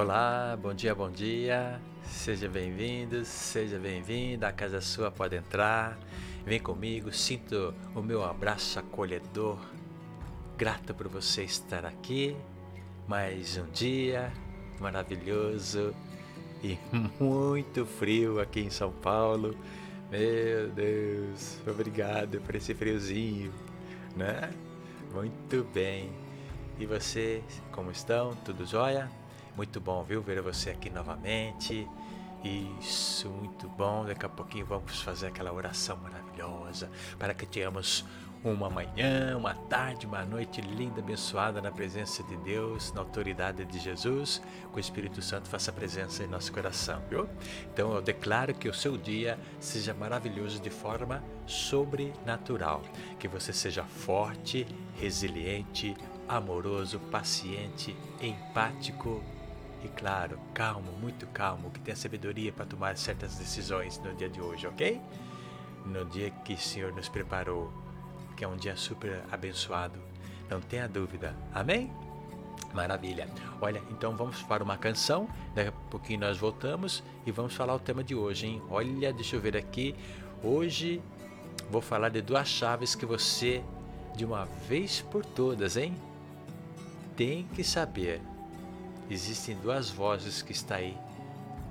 Olá, bom dia, bom dia. Seja bem-vindo, seja bem-vinda. A casa sua pode entrar. Vem comigo, sinto o meu abraço acolhedor. Grato por você estar aqui. Mais um dia maravilhoso e muito frio aqui em São Paulo. Meu Deus, obrigado por esse friozinho, né? Muito bem. E você, como estão? Tudo jóia? Muito bom, viu? Ver você aqui novamente. Isso, muito bom. Daqui a pouquinho vamos fazer aquela oração maravilhosa para que tenhamos uma manhã, uma tarde, uma noite linda, abençoada na presença de Deus, na autoridade de Jesus, que o Espírito Santo faça presença em nosso coração, viu? Então eu declaro que o seu dia seja maravilhoso de forma sobrenatural, que você seja forte, resiliente, amoroso, paciente, empático e claro, calmo, muito calmo, que tenha sabedoria para tomar certas decisões no dia de hoje, ok? No dia que o Senhor nos preparou, que é um dia super abençoado, não tenha dúvida, amém? Maravilha. Olha, então vamos para uma canção. Daqui a pouquinho nós voltamos e vamos falar o tema de hoje, hein? Olha, deixa eu ver aqui. Hoje vou falar de duas chaves que você, de uma vez por todas, hein? Tem que saber existem duas vozes que está aí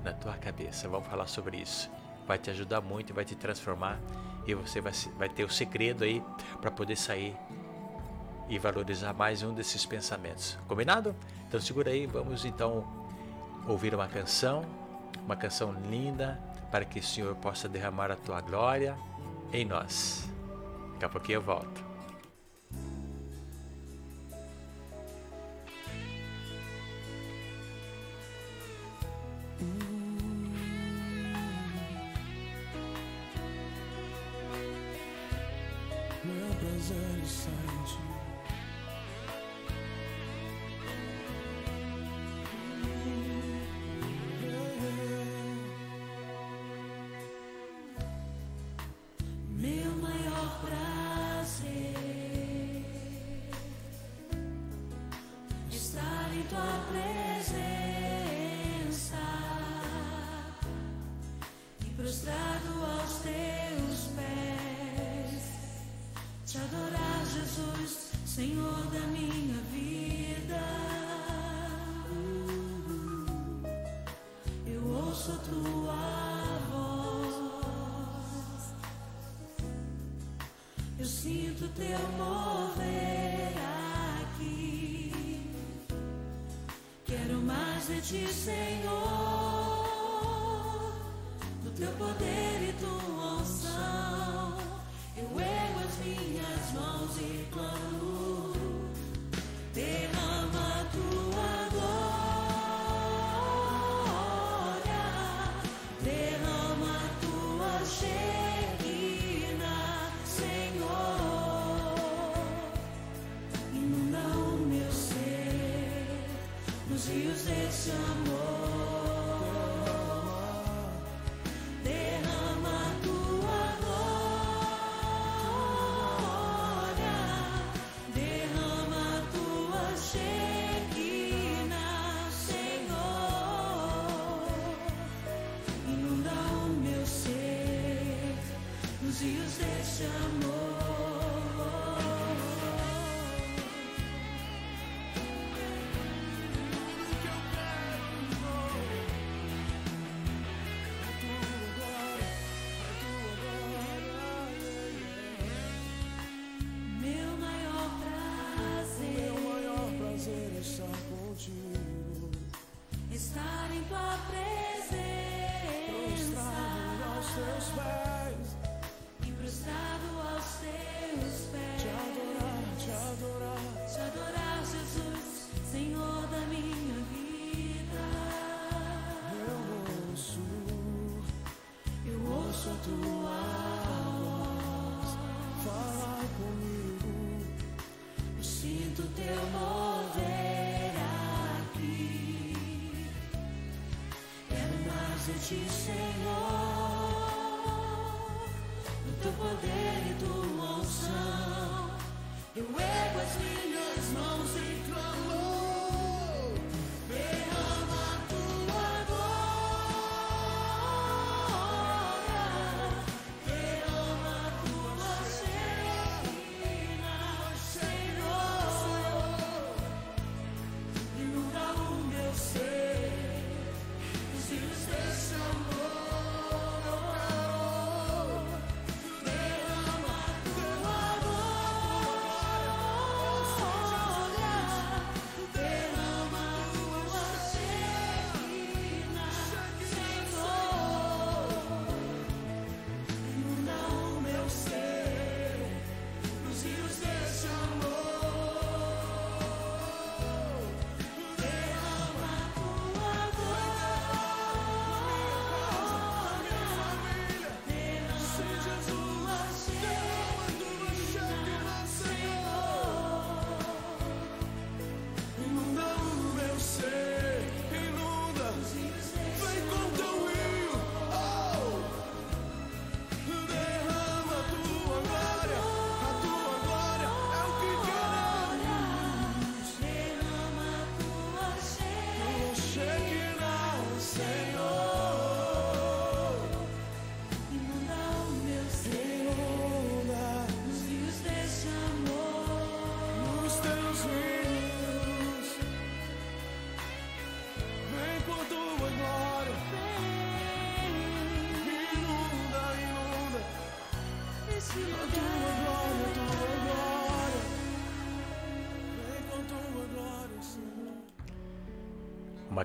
na tua cabeça. Vamos falar sobre isso. Vai te ajudar muito, vai te transformar e você vai, vai ter o segredo aí para poder sair e valorizar mais um desses pensamentos. Combinado? Então segura aí, vamos então ouvir uma canção, uma canção linda para que o Senhor possa derramar a tua glória em nós. Daqui a pouquinho eu volto. Represent your side ergo as minhas mãos e clamo. Derrama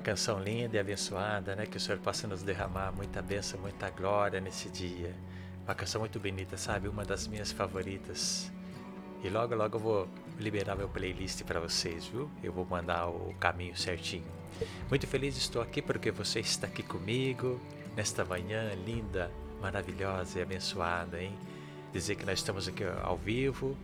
canção linda e abençoada, né? Que o Senhor possa nos derramar muita bênção, muita glória nesse dia. Uma canção muito bonita, sabe? Uma das minhas favoritas. E logo, logo eu vou liberar meu playlist para vocês, viu? Eu vou mandar o caminho certinho. Muito feliz estou aqui porque você está aqui comigo nesta manhã linda, maravilhosa e abençoada, hein? Dizer que nós estamos aqui ao vivo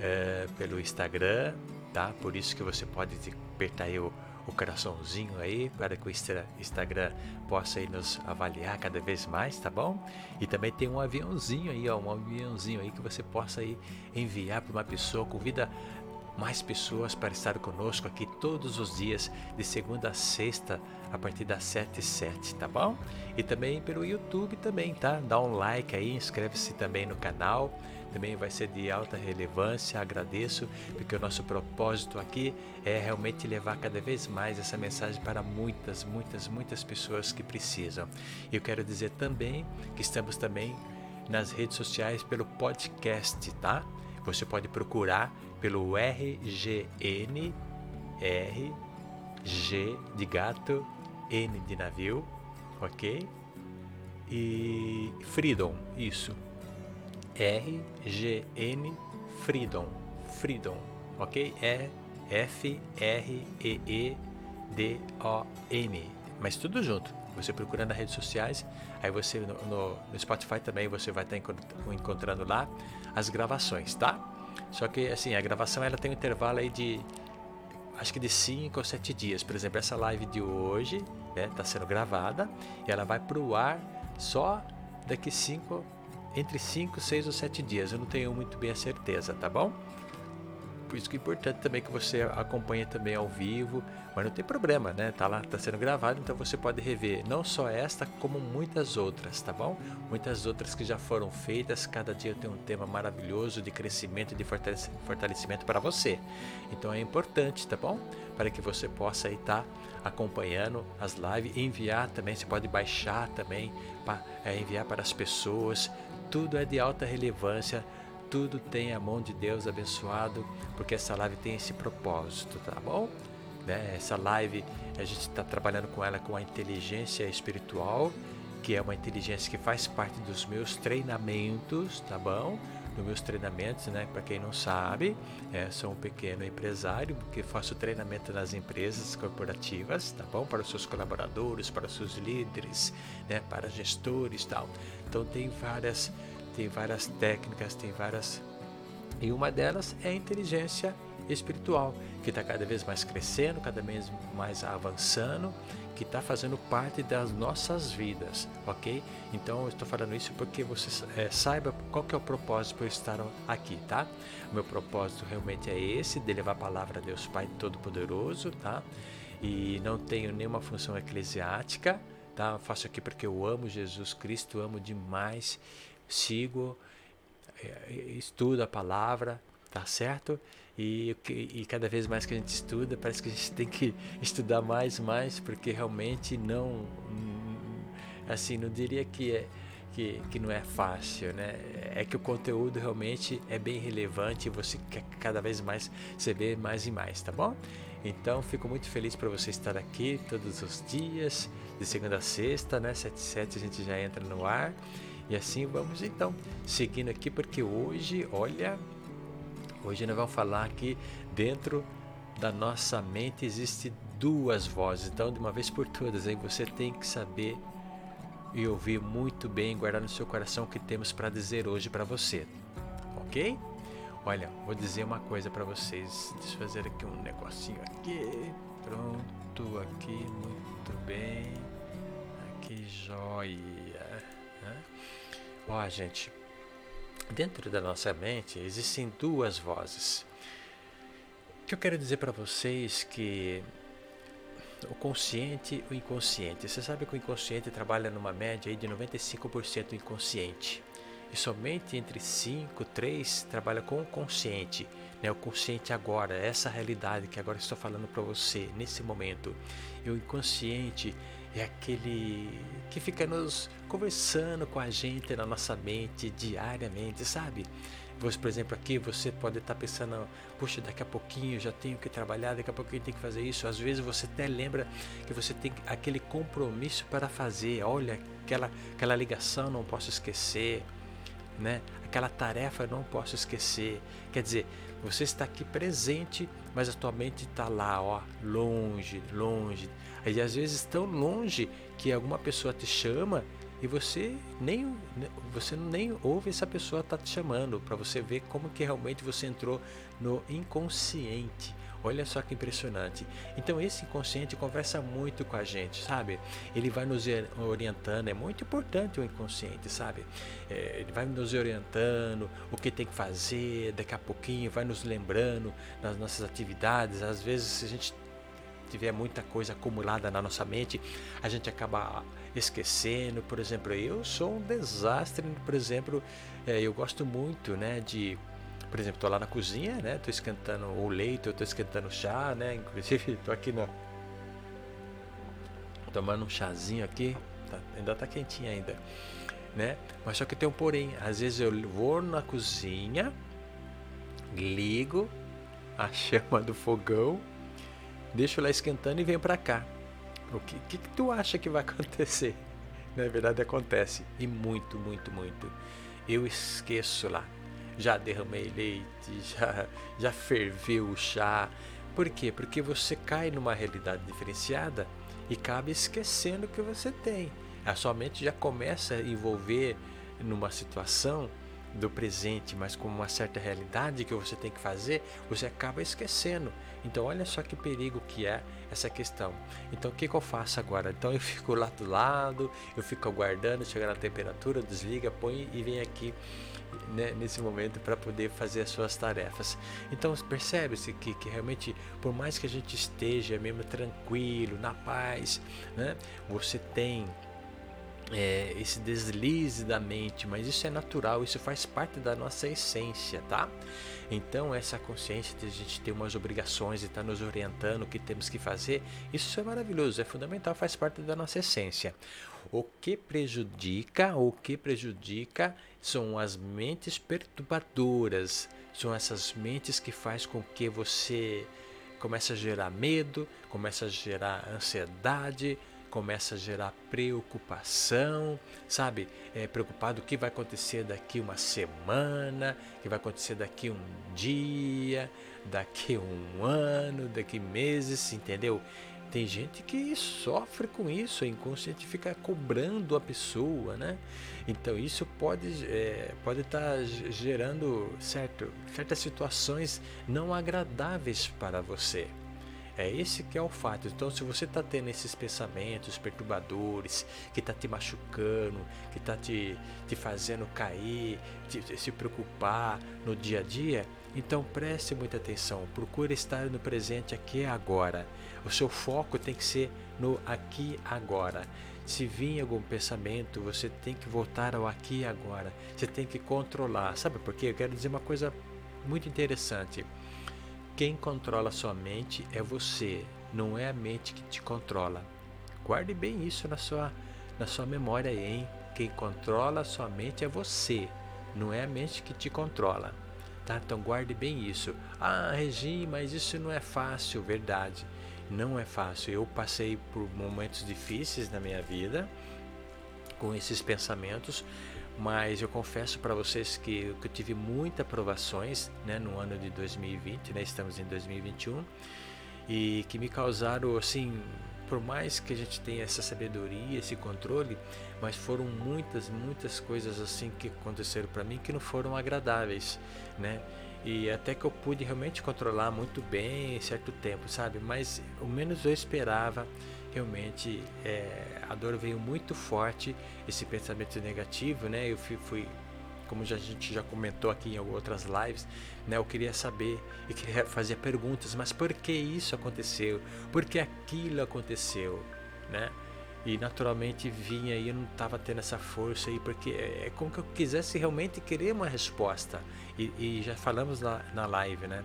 é, pelo Instagram, tá? Por isso que você pode apertar aí o o coraçãozinho aí para que o Instagram possa aí nos avaliar cada vez mais, tá bom? E também tem um aviãozinho aí, ó, um aviãozinho aí que você possa aí enviar para uma pessoa, convida mais pessoas para estar conosco aqui todos os dias, de segunda a sexta, a partir das 7 e 7, tá bom? E também pelo YouTube também, tá? Dá um like aí, inscreve-se também no canal também vai ser de alta relevância. Agradeço, porque o nosso propósito aqui é realmente levar cada vez mais essa mensagem para muitas, muitas, muitas pessoas que precisam. Eu quero dizer também que estamos também nas redes sociais pelo podcast, tá? Você pode procurar pelo RGN, R, G de gato, N de navio, ok? E Freedom, isso, R-G-N Freedom. Freedom, ok? É F-R-E-E-D-O-M. Mas tudo junto. Você procurando nas redes sociais, aí você no, no, no Spotify também você vai estar encontrando lá as gravações, tá? Só que assim, a gravação ela tem um intervalo aí de acho que de 5 ou 7 dias. Por exemplo, essa live de hoje está né, tá sendo gravada e ela vai para o ar só daqui 5 entre 5, 6 ou 7 dias. Eu não tenho muito bem a certeza, tá bom? Por isso que é importante também que você acompanhe também ao vivo, mas não tem problema, né? Tá lá, tá sendo gravado, então você pode rever não só esta, como muitas outras, tá bom? Muitas outras que já foram feitas, cada dia tem um tema maravilhoso de crescimento e de fortalecimento para você. Então é importante, tá bom? Para que você possa estar tá acompanhando as lives, enviar também, você pode baixar também, para, é, enviar para as pessoas, tudo é de alta relevância, tudo tem a mão de Deus abençoado, porque essa live tem esse propósito, tá bom? Né? Essa live a gente está trabalhando com ela com a inteligência espiritual, que é uma inteligência que faz parte dos meus treinamentos, tá bom? Dos meus treinamentos, né? Para quem não sabe, é, sou um pequeno empresário que faço treinamento nas empresas corporativas, tá bom? Para os seus colaboradores, para os seus líderes, né? Para gestores, tal. Então tem várias, tem várias técnicas, tem várias e uma delas é a inteligência espiritual, que está cada vez mais crescendo, cada vez mais avançando, que está fazendo parte das nossas vidas, ok? Então eu estou falando isso porque você é, saiba qual que é o propósito por estar aqui, tá? O meu propósito realmente é esse, de levar a palavra a Deus Pai Todo-Poderoso, tá? E não tenho nenhuma função eclesiástica, tá? Eu faço aqui porque eu amo Jesus Cristo, amo demais, sigo, é, estudo a palavra, tá certo? E, e cada vez mais que a gente estuda, parece que a gente tem que estudar mais, mais, porque realmente não, assim, não diria que é que, que não é fácil, né? É que o conteúdo realmente é bem relevante e você cada vez mais saber mais e mais, tá bom? Então, fico muito feliz para você estar aqui todos os dias, de segunda a sexta, né? 7 7 a gente já entra no ar. E assim vamos então, seguindo aqui, porque hoje, olha, hoje nós vamos falar aqui dentro da nossa mente existe duas vozes. Então, de uma vez por todas, aí você tem que saber e ouvir muito bem, guardar no seu coração o que temos para dizer hoje para você. OK? Olha, vou dizer uma coisa para vocês. Deixa eu fazer aqui um negocinho aqui. Pronto, aqui, muito bem. Aqui, joia. Né? Ó, gente, dentro da nossa mente existem duas vozes. O que eu quero dizer para vocês que o consciente e o inconsciente. Você sabe que o inconsciente trabalha numa média de 95% inconsciente e somente entre 5, 3 trabalha com o consciente, né? o consciente agora, essa realidade que agora estou falando para você nesse momento. E o inconsciente é aquele que fica nos conversando com a gente na nossa mente diariamente, sabe? Por exemplo, aqui você pode estar pensando, puxa, daqui a pouquinho eu já tenho que trabalhar, daqui a pouquinho tenho que fazer isso. Às vezes você até lembra que você tem aquele compromisso para fazer. Olha, aquela, aquela ligação não posso esquecer, né? Aquela tarefa não posso esquecer. Quer dizer, você está aqui presente, mas a tua mente está lá, ó, longe, longe. E às vezes tão longe que alguma pessoa te chama e você nem você nem ouve essa pessoa tá te chamando para você ver como que realmente você entrou no inconsciente. Olha só que impressionante. Então esse inconsciente conversa muito com a gente, sabe? Ele vai nos orientando. É muito importante o inconsciente, sabe? É, ele vai nos orientando o que tem que fazer. Daqui a pouquinho vai nos lembrando das nossas atividades. Às vezes a gente tiver muita coisa acumulada na nossa mente, a gente acaba esquecendo. Por exemplo, eu sou um desastre, por exemplo, é, eu gosto muito, né, de por exemplo, estou lá na cozinha, né? Estou esquentando o leite, estou esquentando chá, né? Inclusive, estou aqui no tomando um chazinho aqui, tá, ainda está quentinho ainda, né? Mas só que tem um porém, às vezes eu vou na cozinha, ligo a chama do fogão deixo lá esquentando e venho para cá. O que, que, que, tu acha que vai acontecer? Na verdade, acontece. E muito, muito, muito. Eu esqueço lá. Já derramei leite, já, já ferveu o chá. Por quê? Porque você cai numa realidade diferenciada e acaba esquecendo o que você tem. A sua mente já começa a envolver numa situação do presente, mas com uma certa realidade que você tem que fazer, você acaba esquecendo. Então, olha só que perigo que é essa questão. Então, o que, que eu faço agora? Então, eu fico lá do lado, eu fico aguardando chegar na temperatura, desliga, põe e vem aqui né, nesse momento para poder fazer as suas tarefas. Então, percebe-se que, que realmente, por mais que a gente esteja mesmo tranquilo, na paz, né, você tem é, esse deslize da mente, mas isso é natural, isso faz parte da nossa essência, tá? Então, essa consciência de a gente ter umas obrigações e estar tá nos orientando o que temos que fazer, isso é maravilhoso, é fundamental, faz parte da nossa essência. O que prejudica, o que prejudica são as mentes perturbadoras, são essas mentes que faz com que você comece a gerar medo, comece a gerar ansiedade, começa a gerar preocupação, sabe? É, preocupado o que vai acontecer daqui uma semana, o que vai acontecer daqui um dia, daqui um ano, daqui meses, entendeu? Tem gente que sofre com isso, o inconsciente fica cobrando a pessoa, né? Então isso pode é, pode estar tá gerando certo, certas situações não agradáveis para você. É esse que é o fato. Então, se você está tendo esses pensamentos perturbadores, que está te machucando, que está te, te fazendo cair, te, se preocupar no dia a dia, então preste muita atenção. Procure estar no presente aqui e agora. O seu foco tem que ser no aqui e agora. Se vir algum pensamento, você tem que voltar ao aqui e agora. Você tem que controlar. Sabe por quê? Eu quero dizer uma coisa muito interessante. Quem controla sua mente é você, não é a mente que te controla. Guarde bem isso na sua, na sua memória hein? Quem controla sua mente é você, não é a mente que te controla. Tá? Então guarde bem isso. Ah, Regi, mas isso não é fácil, verdade. Não é fácil. Eu passei por momentos difíceis na minha vida com esses pensamentos, mas eu confesso para vocês que, que, eu tive muitas aprovações né, no ano de 2020, né, estamos em 2021, e que me causaram, assim, por mais que a gente tenha essa sabedoria, esse controle, mas foram muitas, muitas coisas assim que aconteceram para mim que não foram agradáveis, né? E até que eu pude realmente controlar muito bem em certo tempo, sabe? Mas o menos eu esperava realmente é, a dor veio muito forte, esse pensamento negativo, né? Eu fui, fui como já, a gente já comentou aqui em outras lives, né? Eu queria saber e queria fazer perguntas, mas por que isso aconteceu? Por que aquilo aconteceu, né? E naturalmente vinha e eu não estava tendo essa força aí, porque é, é como que eu quisesse realmente querer uma resposta. E, e já falamos na, na live, né?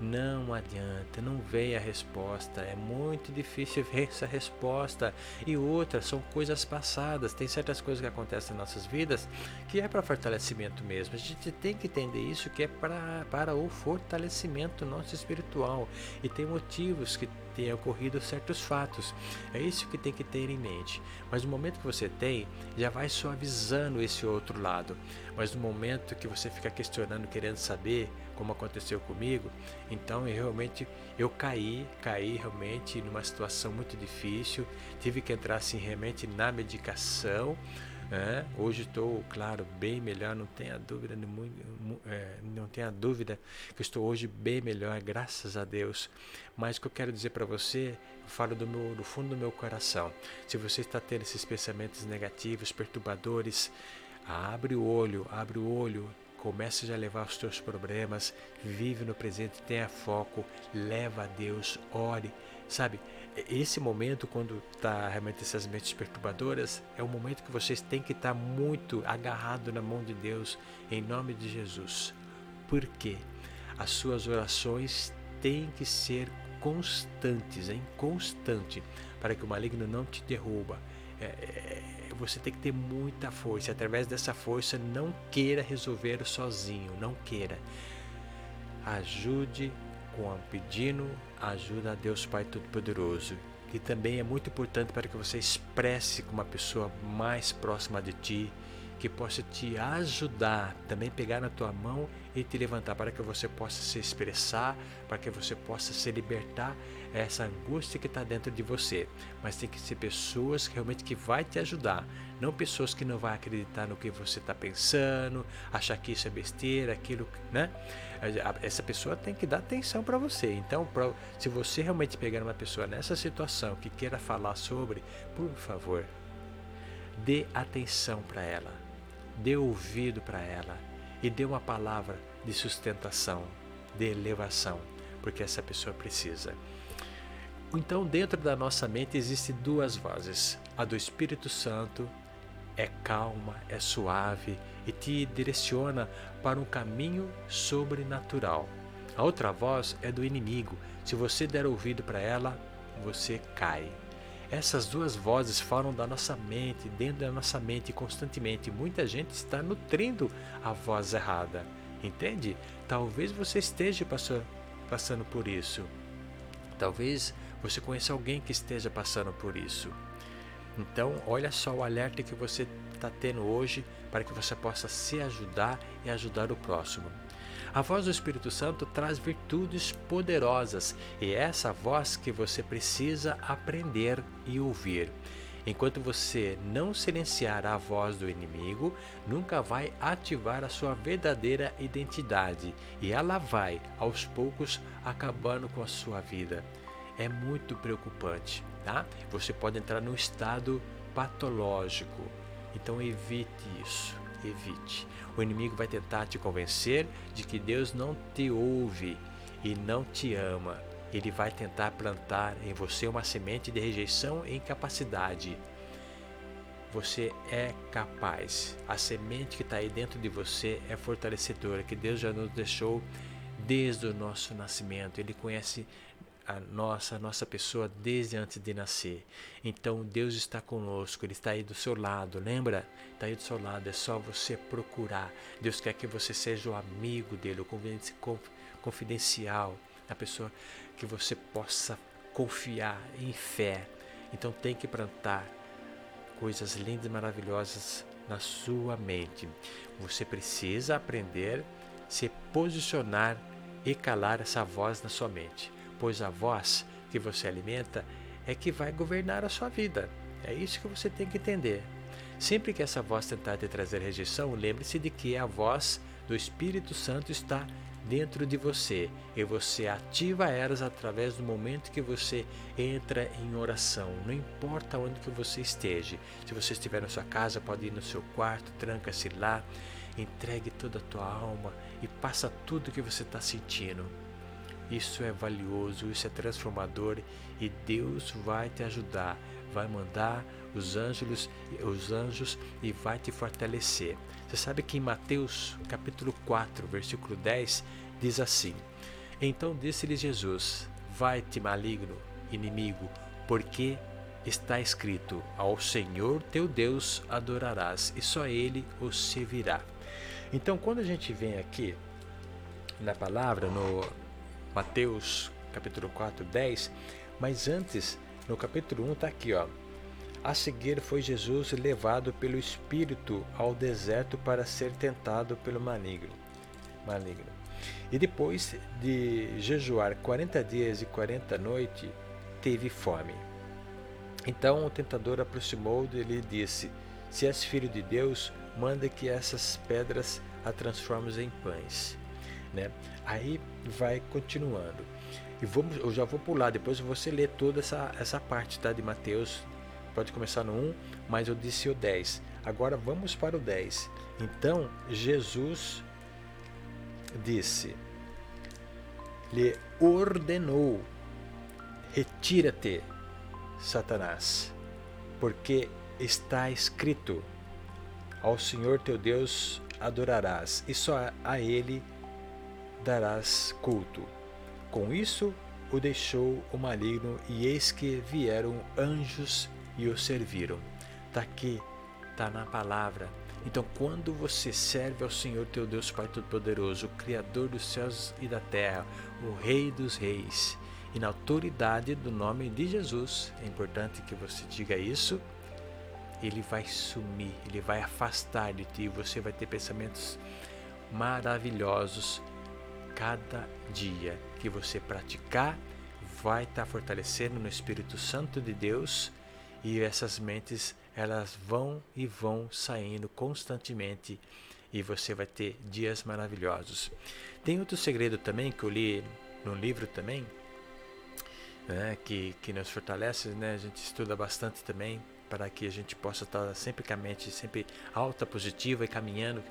Não adianta, não veio a resposta. É muito difícil ver essa resposta. E outras são coisas passadas. Tem certas coisas que acontecem em nossas vidas que é para fortalecimento mesmo. A gente tem que entender isso que é pra, para o fortalecimento nosso espiritual. E tem motivos que tenha ocorrido certos fatos. É isso que tem que ter em mente. Mas no momento que você tem, já vai suavizando esse outro lado. Mas no momento que você fica questionando, querendo saber como aconteceu comigo, então eu realmente eu caí, caí realmente numa situação muito difícil, tive que entrar assim realmente na medicação é, hoje estou, claro, bem melhor, não tenha dúvida, é, não tenha dúvida que estou hoje bem melhor, graças a Deus. Mas o que eu quero dizer para você, eu falo do, meu, do fundo do meu coração. Se você está tendo esses pensamentos negativos, perturbadores, abre o olho, abre o olho, comece já a levar os teus problemas, vive no presente, tenha foco, leva a Deus, ore, sabe? esse momento, quando está realmente essas mentes perturbadoras, é o momento que vocês têm que estar tá muito agarrado na mão de Deus, em nome de Jesus. Por quê? As suas orações têm que ser constantes, hein? constante, para que o maligno não te derruba. É, é, você tem que ter muita força. Através dessa força, não queira resolver sozinho, não queira. Ajude com pedindo ajuda a Deus Pai Todo-Poderoso. E também é muito importante para que você expresse com uma pessoa mais próxima de ti, que possa te ajudar, também pegar na tua mão e te levantar para que você possa se expressar, para que você possa se libertar essa angústia que está dentro de você. Mas tem que ser pessoas realmente que vai te ajudar, não pessoas que não vão acreditar no que você está pensando, achar que isso é besteira, aquilo, né? Essa pessoa tem que dar atenção para você. Então, se você realmente pegar uma pessoa nessa situação que queira falar sobre, por favor, dê atenção para ela, dê ouvido para ela e dê uma palavra de sustentação, de elevação, porque essa pessoa precisa. Então, dentro da nossa mente existem duas vozes: a do Espírito Santo é calma, é suave e te direciona para um caminho sobrenatural. A outra voz é do inimigo. Se você der ouvido para ela, você cai. Essas duas vozes falam da nossa mente, dentro da nossa mente constantemente. Muita gente está nutrindo a voz errada. Entende? Talvez você esteja passando por isso. Talvez você conheça alguém que esteja passando por isso. Então, olha só o alerta que você está tendo hoje para que você possa se ajudar e ajudar o próximo. A voz do Espírito Santo traz virtudes poderosas e é essa voz que você precisa aprender e ouvir. Enquanto você não silenciar a voz do inimigo, nunca vai ativar a sua verdadeira identidade e ela vai, aos poucos, acabando com a sua vida. É muito preocupante, tá? Você pode entrar num estado patológico. Então evite isso, evite. O inimigo vai tentar te convencer de que Deus não te ouve e não te ama ele vai tentar plantar em você uma semente de rejeição e incapacidade. Você é capaz. A semente que está aí dentro de você é fortalecedora, que Deus já nos deixou desde o nosso nascimento. Ele conhece a nossa, a nossa pessoa desde antes de nascer. Então Deus está conosco, Ele está aí do seu lado, lembra? Está aí do seu lado, é só você procurar. Deus quer que você seja o amigo dele, o confidencial, a pessoa que você possa confiar em fé. Então tem que plantar coisas lindas e maravilhosas na sua mente. Você precisa aprender a se posicionar e calar essa voz na sua mente, pois a voz que você alimenta é que vai governar a sua vida. É isso que você tem que entender. Sempre que essa voz tentar te trazer rejeição, lembre-se de que a voz do Espírito Santo está dentro de você e você ativa elas através do momento que você entra em oração. Não importa onde que você esteja. Se você estiver na sua casa, pode ir no seu quarto, tranca-se lá, entregue toda a tua alma e passa tudo que você está sentindo. Isso é valioso, isso é transformador e Deus vai te ajudar, vai mandar os anjos, os anjos e vai te fortalecer. Você sabe que em Mateus capítulo 4, versículo 10 diz assim: Então disse-lhe Jesus: Vai-te, maligno, inimigo, porque está escrito: Ao Senhor teu Deus adorarás, e só ele o servirá. Então, quando a gente vem aqui na palavra, no Mateus capítulo 4, 10, mas antes, no capítulo 1, está aqui, ó. A seguir foi Jesus levado pelo Espírito ao deserto para ser tentado pelo maligno. maligno. E depois de jejuar 40 dias e 40 noites, teve fome. Então o tentador aproximou dele e disse: Se és filho de Deus, manda que essas pedras a transformes em pães. Né? Aí vai continuando. E vamos, eu já vou pular, depois você lê toda essa, essa parte tá, de Mateus. Pode começar no 1, mas eu disse o 10. Agora vamos para o 10. Então Jesus disse, lhe ordenou: Retira-te, Satanás, porque está escrito: Ao Senhor teu Deus adorarás, e só a ele darás culto. Com isso o deixou o maligno, e eis que vieram anjos e o serviram. Está aqui, está na palavra. Então, quando você serve ao Senhor teu Deus Pai Todo-Poderoso, o Criador dos céus e da terra, o Rei dos Reis, e na autoridade do nome de Jesus, é importante que você diga isso, ele vai sumir, ele vai afastar de ti, você vai ter pensamentos maravilhosos cada dia que você praticar, vai estar fortalecendo no Espírito Santo de Deus e essas mentes elas vão e vão saindo constantemente e você vai ter dias maravilhosos. Tem outro segredo também que eu li no livro também, né, que, que nos fortalece, né, a gente estuda bastante também para que a gente possa estar sempre com a mente sempre alta, positiva e caminhando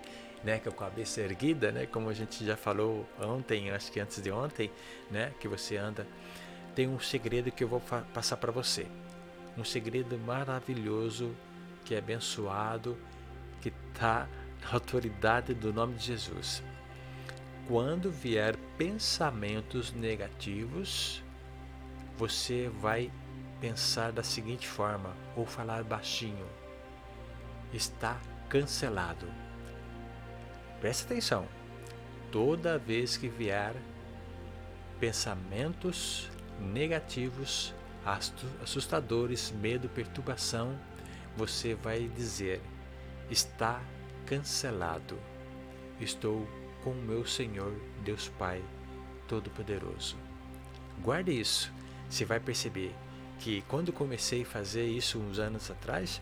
né, com a cabeça erguida, né, como a gente já falou ontem, acho que antes de ontem, né, que você anda, tem um segredo que eu vou passar para você. Um segredo maravilhoso, que é abençoado, que está na autoridade do nome de Jesus. Quando vier pensamentos negativos, você vai pensar da seguinte forma, ou falar baixinho: está cancelado. Preste atenção. Toda vez que vier pensamentos negativos, assustadores, medo, perturbação, você vai dizer: está cancelado. Estou com o meu Senhor, Deus Pai Todo-Poderoso. Guarde isso. Você vai perceber que quando comecei a fazer isso uns anos atrás,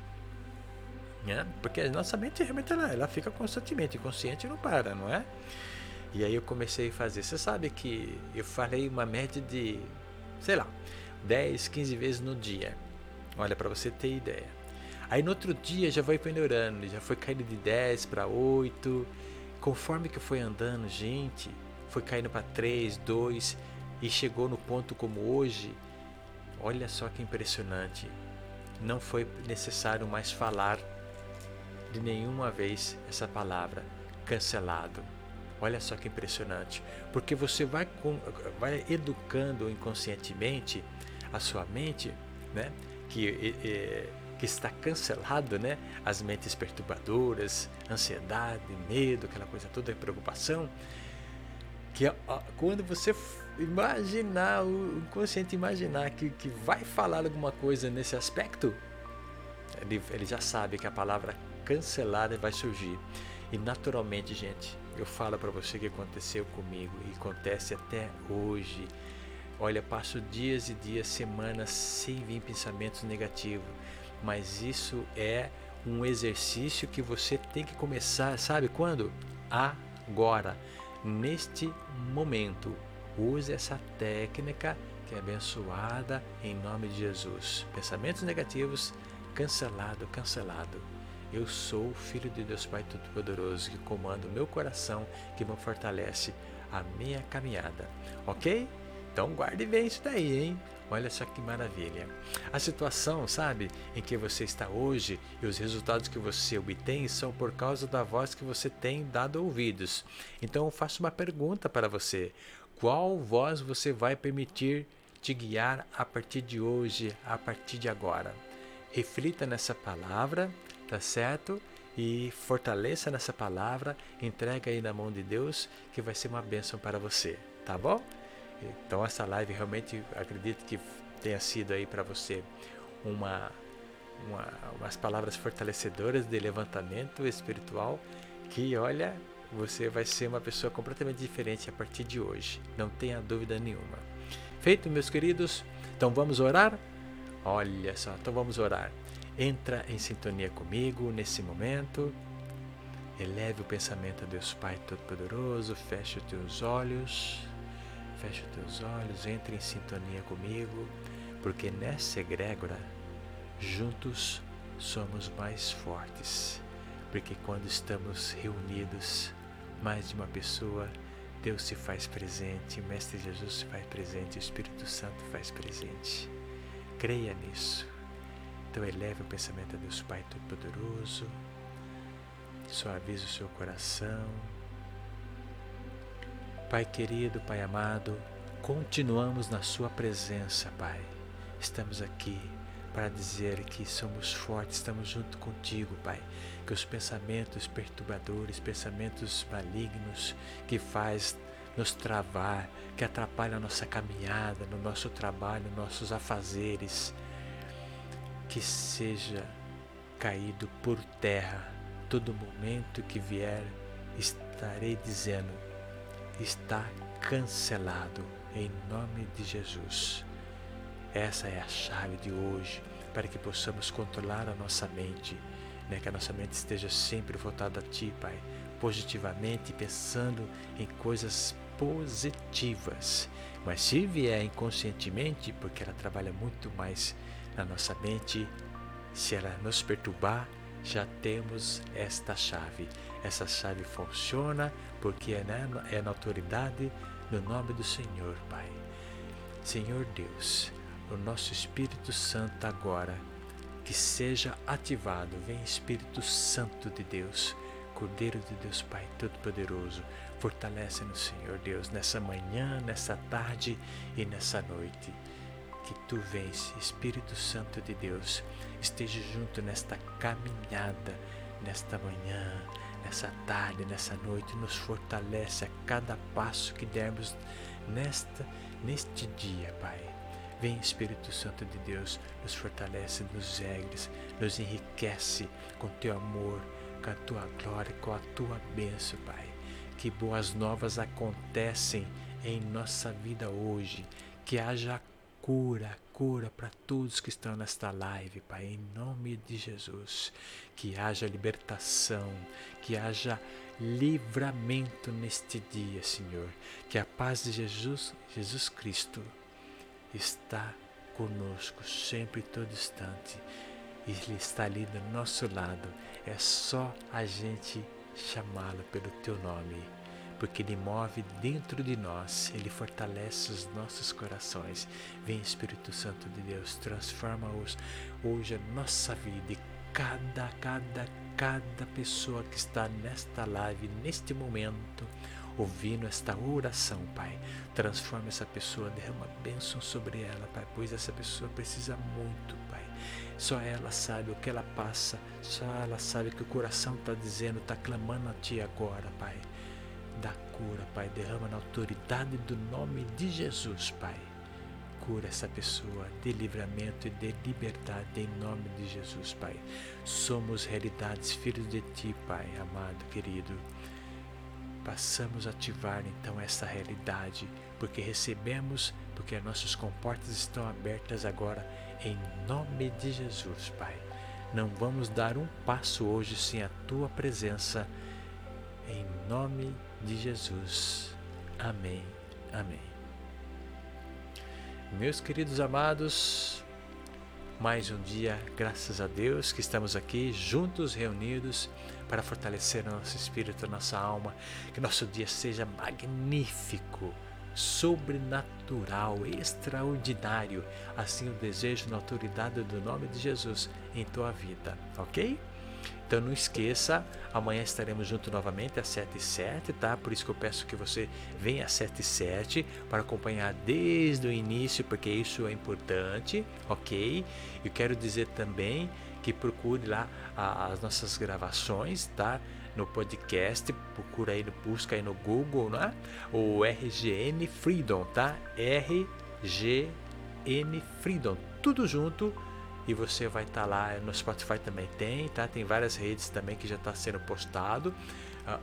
né? porque a nossa mente realmente ela, ela fica constantemente inconsciente e não para, não é? E aí eu comecei a fazer. Você sabe que eu falei uma média de, sei lá, 10, 15 vezes no dia. Olha, para você ter ideia. Aí no outro dia já foi melhorando, já foi caindo de 10 para 8. Conforme que foi andando, gente, foi caindo para 3, 2 e chegou no ponto como hoje. Olha só que impressionante. Não foi necessário mais falar de nenhuma vez essa palavra cancelado. Olha só que impressionante, porque você vai, vai educando inconscientemente a sua mente, né? Que, que está cancelado, né? As mentes perturbadoras, ansiedade, medo, aquela coisa toda, preocupação. Que quando você imaginar, o inconsciente imaginar que, que vai falar alguma coisa nesse aspecto, ele, ele já sabe que a palavra cancelada vai surgir. E naturalmente, gente, eu falo para você que aconteceu comigo e acontece até hoje. Olha, passo dias e dias, semanas sem vir pensamentos negativos, mas isso é um exercício que você tem que começar, sabe quando? Agora, neste momento. Use essa técnica que é abençoada em nome de Jesus. Pensamentos negativos, cancelado, cancelado. Eu sou o Filho de Deus Pai Todo-Poderoso que comanda o meu coração, que me fortalece a minha caminhada. Ok? Então guarde bem isso daí, hein? Olha só que maravilha. A situação, sabe, em que você está hoje e os resultados que você obtém são por causa da voz que você tem dado ouvidos. Então eu faço uma pergunta para você: qual voz você vai permitir te guiar a partir de hoje, a partir de agora. Reflita nessa palavra, tá certo? E fortaleça nessa palavra, entrega aí na mão de Deus, que vai ser uma bênção para você, tá bom? Então essa live realmente acredito que tenha sido aí para você uma, uma, umas palavras fortalecedoras de levantamento espiritual que olha você vai ser uma pessoa completamente diferente a partir de hoje, não tenha dúvida nenhuma. Feito, meus queridos? Então vamos orar? Olha só, então vamos orar. Entra em sintonia comigo nesse momento. Eleve o pensamento a Deus Pai Todo-Poderoso. Feche os teus olhos. Feche os teus olhos. Entre em sintonia comigo. Porque nessa egrégora, juntos somos mais fortes. Porque quando estamos reunidos, mais de uma pessoa, Deus se faz presente, Mestre Jesus se faz presente, o Espírito Santo faz presente. Creia nisso. Então eleve o pensamento a Deus Pai Todo-Poderoso, suavize o seu coração. Pai querido, Pai amado, continuamos na Sua presença, Pai. Estamos aqui para dizer que somos fortes, estamos junto contigo, Pai. Que os pensamentos perturbadores, pensamentos malignos que faz nos travar, que atrapalham a nossa caminhada, no nosso trabalho, nossos afazeres, que seja caído por terra. Todo momento que vier, estarei dizendo: está cancelado em nome de Jesus. Essa é a chave de hoje para que possamos controlar a nossa mente, né? que a nossa mente esteja sempre voltada a Ti, Pai, positivamente, pensando em coisas positivas. Mas se vier inconscientemente, porque ela trabalha muito mais na nossa mente, se ela nos perturbar, já temos esta chave. Essa chave funciona porque é na, é na autoridade no nome do Senhor, Pai. Senhor Deus, o nosso Espírito Santo agora, que seja ativado. Vem Espírito Santo de Deus, Cordeiro de Deus Pai Todo-Poderoso, fortalece-nos, Senhor Deus, nessa manhã, nessa tarde e nessa noite. Que tu vens, Espírito Santo de Deus, esteja junto nesta caminhada, nesta manhã, nessa tarde, nessa noite, nos fortalece a cada passo que dermos nesta neste dia, Pai. Vem Espírito Santo de Deus, nos fortalece, nos ergues, nos enriquece com teu amor, com a tua glória, com a tua bênção, Pai. Que boas novas acontecem em nossa vida hoje, que haja cura, cura para todos que estão nesta live, Pai, em nome de Jesus. Que haja libertação, que haja livramento neste dia, Senhor. Que a paz de Jesus, Jesus Cristo, está conosco sempre e todo instante. Ele está ali do nosso lado. É só a gente chamá-lo pelo teu nome, porque ele move dentro de nós, ele fortalece os nossos corações. Vem Espírito Santo de Deus, transforma-os hoje a nossa vida e cada, cada, cada pessoa que está nesta live, neste momento ouvindo esta oração, Pai. Transforma essa pessoa, derrama bênção sobre ela, Pai, pois essa pessoa precisa muito, Pai. Só ela sabe o que ela passa, só ela sabe que o coração está dizendo, está clamando a Ti agora, Pai. Dá cura, Pai, derrama na autoridade do nome de Jesus, Pai. Cura essa pessoa, de livramento e de liberdade em nome de Jesus, Pai. Somos realidades, filhos de Ti, Pai, amado, querido passamos a ativar então essa realidade, porque recebemos, porque as nossas comportas estão abertas agora em nome de Jesus, Pai. Não vamos dar um passo hoje sem a tua presença, em nome de Jesus. Amém. Amém. Meus queridos amados, mais um dia, graças a Deus, que estamos aqui juntos, reunidos para fortalecer nosso espírito, nossa alma, que nosso dia seja magnífico, sobrenatural, extraordinário. Assim eu desejo na autoridade do nome de Jesus em tua vida, ok? Então não esqueça, amanhã estaremos juntos novamente às 7 e 7, tá? Por isso que eu peço que você venha às 7 e 7 para acompanhar desde o início, porque isso é importante, ok? Eu quero dizer também que procure lá as nossas gravações, tá? No podcast, procura aí, busca aí no Google, né? O RGN Freedom, tá? RGN Freedom, tudo junto e você vai estar tá lá no Spotify também tem, tá? Tem várias redes também que já está sendo postado.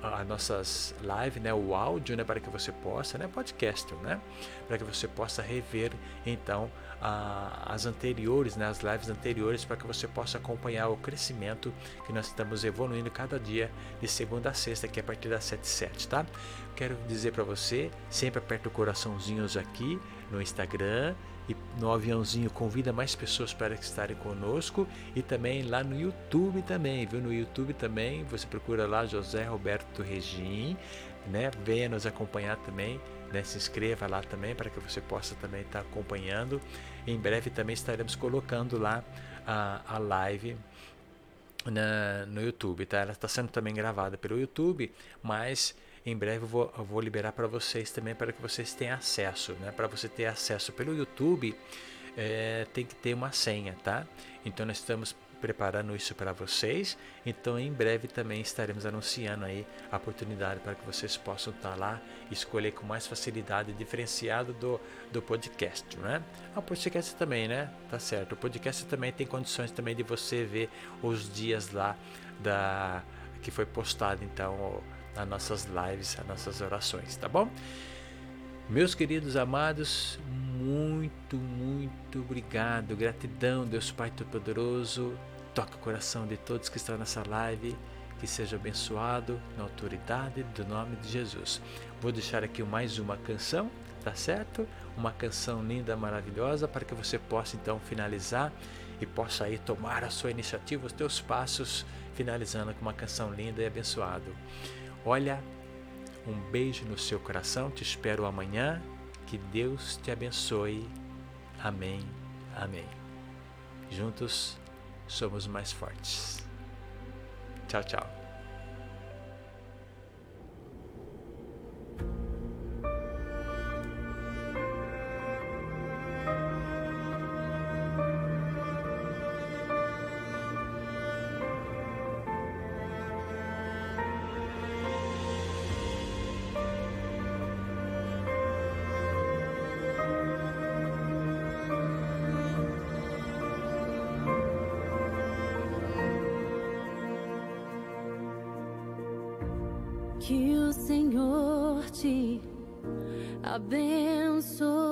As nossas lives, né, o áudio, né, para que você possa, né, podcast, né, para que você possa rever então a, as anteriores, né, as lives anteriores, para que você possa acompanhar o crescimento que nós estamos evoluindo cada dia de segunda a sexta, que é a partir das 7 7, tá? Quero dizer para você, sempre aperta o coraçãozinhos aqui no Instagram e no aviãozinho convida mais pessoas para estarem conosco e também lá no YouTube também, viu? No YouTube também, você procura lá José Roberto Regim, né? Venha nos acompanhar também, né? Se inscreva lá também para que você possa também estar acompanhando. Em breve também estaremos colocando lá a, a live na, no YouTube, tá? Ela está sendo também gravada pelo YouTube, mas em breve eu vou, eu vou liberar para vocês também para que vocês tenham acesso, né? Para você ter acesso pelo YouTube, é, tem que ter uma senha, tá? Então nós estamos preparando isso para vocês. Então em breve também estaremos anunciando aí a oportunidade para que vocês possam estar tá lá e escolher com mais facilidade diferenciado do, do podcast, né? Ah, o podcast também, né? Tá certo. O podcast também tem condições também de você ver os dias lá da que foi postado então as nossas lives, as nossas orações, tá bom? Meus queridos amados, muito, muito obrigado, gratidão, Deus Pai Todo-Poderoso. Toca o coração de todos que estão nessa live, que seja abençoado na autoridade do nome de Jesus. Vou deixar aqui mais uma canção, tá certo? Uma canção linda, maravilhosa, para que você possa então finalizar e possa aí tomar a sua iniciativa, os teus passos, finalizando com uma canção linda e abençoada. Olha, um beijo no seu coração, te espero amanhã. Que Deus te abençoe. Amém. Amém. Juntos somos mais fortes. Tchau, tchau. Que o Senhor te abençoe